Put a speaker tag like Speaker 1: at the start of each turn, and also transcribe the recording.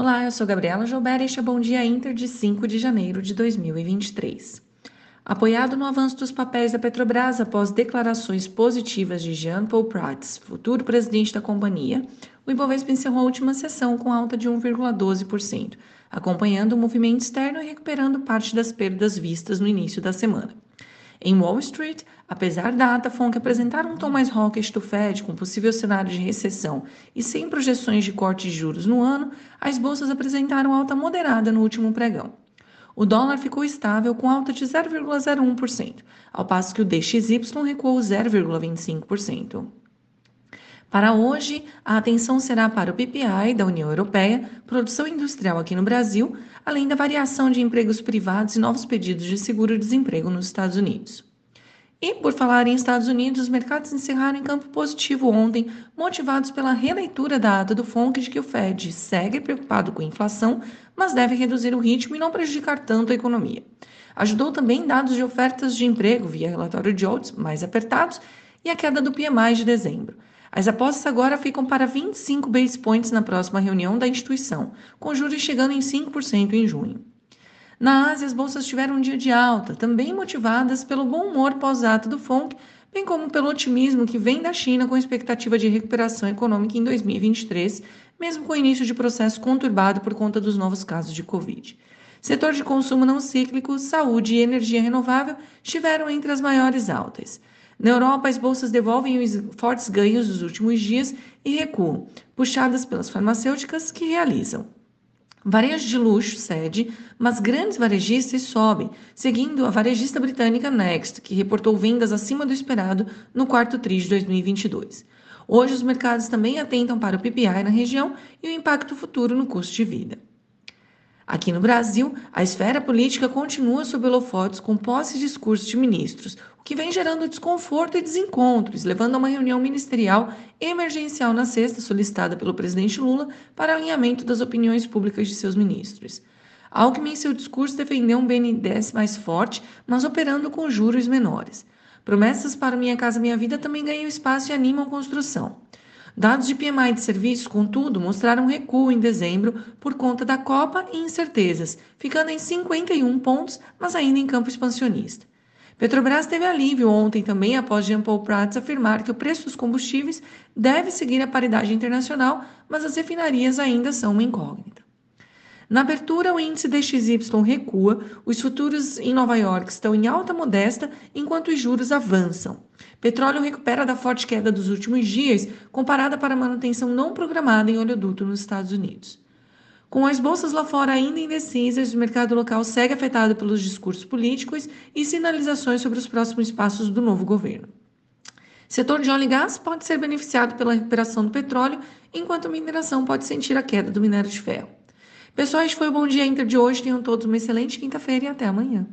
Speaker 1: Olá, eu sou Gabriela Joubert e este é Bom Dia Inter de 5 de janeiro de 2023. Apoiado no avanço dos papéis da Petrobras após declarações positivas de Jean Paul Prats, futuro presidente da companhia, o Ibovespa encerrou a última sessão com alta de 1,12%, acompanhando o movimento externo e recuperando parte das perdas vistas no início da semana. Em Wall Street, apesar da ata FONC apresentar um tom mais hawkish do Fed, com possível cenário de recessão e sem projeções de corte de juros no ano, as bolsas apresentaram alta moderada no último pregão. O dólar ficou estável com alta de 0,01%, ao passo que o DXY recuou 0,25%. Para hoje, a atenção será para o PPI da União Europeia, produção industrial aqui no Brasil, além da variação de empregos privados e novos pedidos de seguro-desemprego nos Estados Unidos. E, por falar em Estados Unidos, os mercados encerraram em campo positivo ontem, motivados pela releitura da ata do FONC de que o Fed segue preocupado com a inflação, mas deve reduzir o ritmo e não prejudicar tanto a economia. Ajudou também dados de ofertas de emprego via relatório de Oates mais apertados e a queda do PMI de dezembro. As apostas agora ficam para 25 base points na próxima reunião da instituição, com juros chegando em 5% em junho. Na Ásia, as bolsas tiveram um dia de alta, também motivadas pelo bom humor pós-ato do FONC, bem como pelo otimismo que vem da China com expectativa de recuperação econômica em 2023, mesmo com o início de processo conturbado por conta dos novos casos de Covid. Setor de consumo não cíclico, saúde e energia renovável estiveram entre as maiores altas. Na Europa, as bolsas devolvem os fortes ganhos dos últimos dias e recuam, puxadas pelas farmacêuticas que realizam. Varejo de luxo cede, mas grandes varejistas sobem, seguindo a varejista britânica Next, que reportou vendas acima do esperado no quarto TRI de 2022. Hoje, os mercados também atentam para o PPI na região e o impacto futuro no custo de vida. Aqui no Brasil, a esfera política continua sob holofotes com posse e discursos de ministros, o que vem gerando desconforto e desencontros, levando a uma reunião ministerial emergencial na sexta solicitada pelo presidente Lula para alinhamento das opiniões públicas de seus ministros. Alckmin, em seu discurso, defendeu um BNDES mais forte, mas operando com juros menores. Promessas para Minha Casa Minha Vida também ganham espaço e animam a construção. Dados de PMI de serviços, contudo, mostraram recuo em dezembro por conta da Copa e incertezas, ficando em 51 pontos, mas ainda em campo expansionista. Petrobras teve alívio ontem também após Jean Paul Prats afirmar que o preço dos combustíveis deve seguir a paridade internacional, mas as refinarias ainda são uma incógnita. Na abertura, o índice DXY recua, os futuros em Nova York estão em alta modesta, enquanto os juros avançam. Petróleo recupera da forte queda dos últimos dias, comparada para a manutenção não programada em oleoduto nos Estados Unidos. Com as bolsas lá fora ainda indecisas, o mercado local segue afetado pelos discursos políticos e sinalizações sobre os próximos passos do novo governo. Setor de óleo e gás pode ser beneficiado pela recuperação do petróleo, enquanto a mineração pode sentir a queda do minério de ferro. Pessoal, foi o Bom Dia Inter de hoje. Tenham todos uma excelente quinta-feira e até amanhã.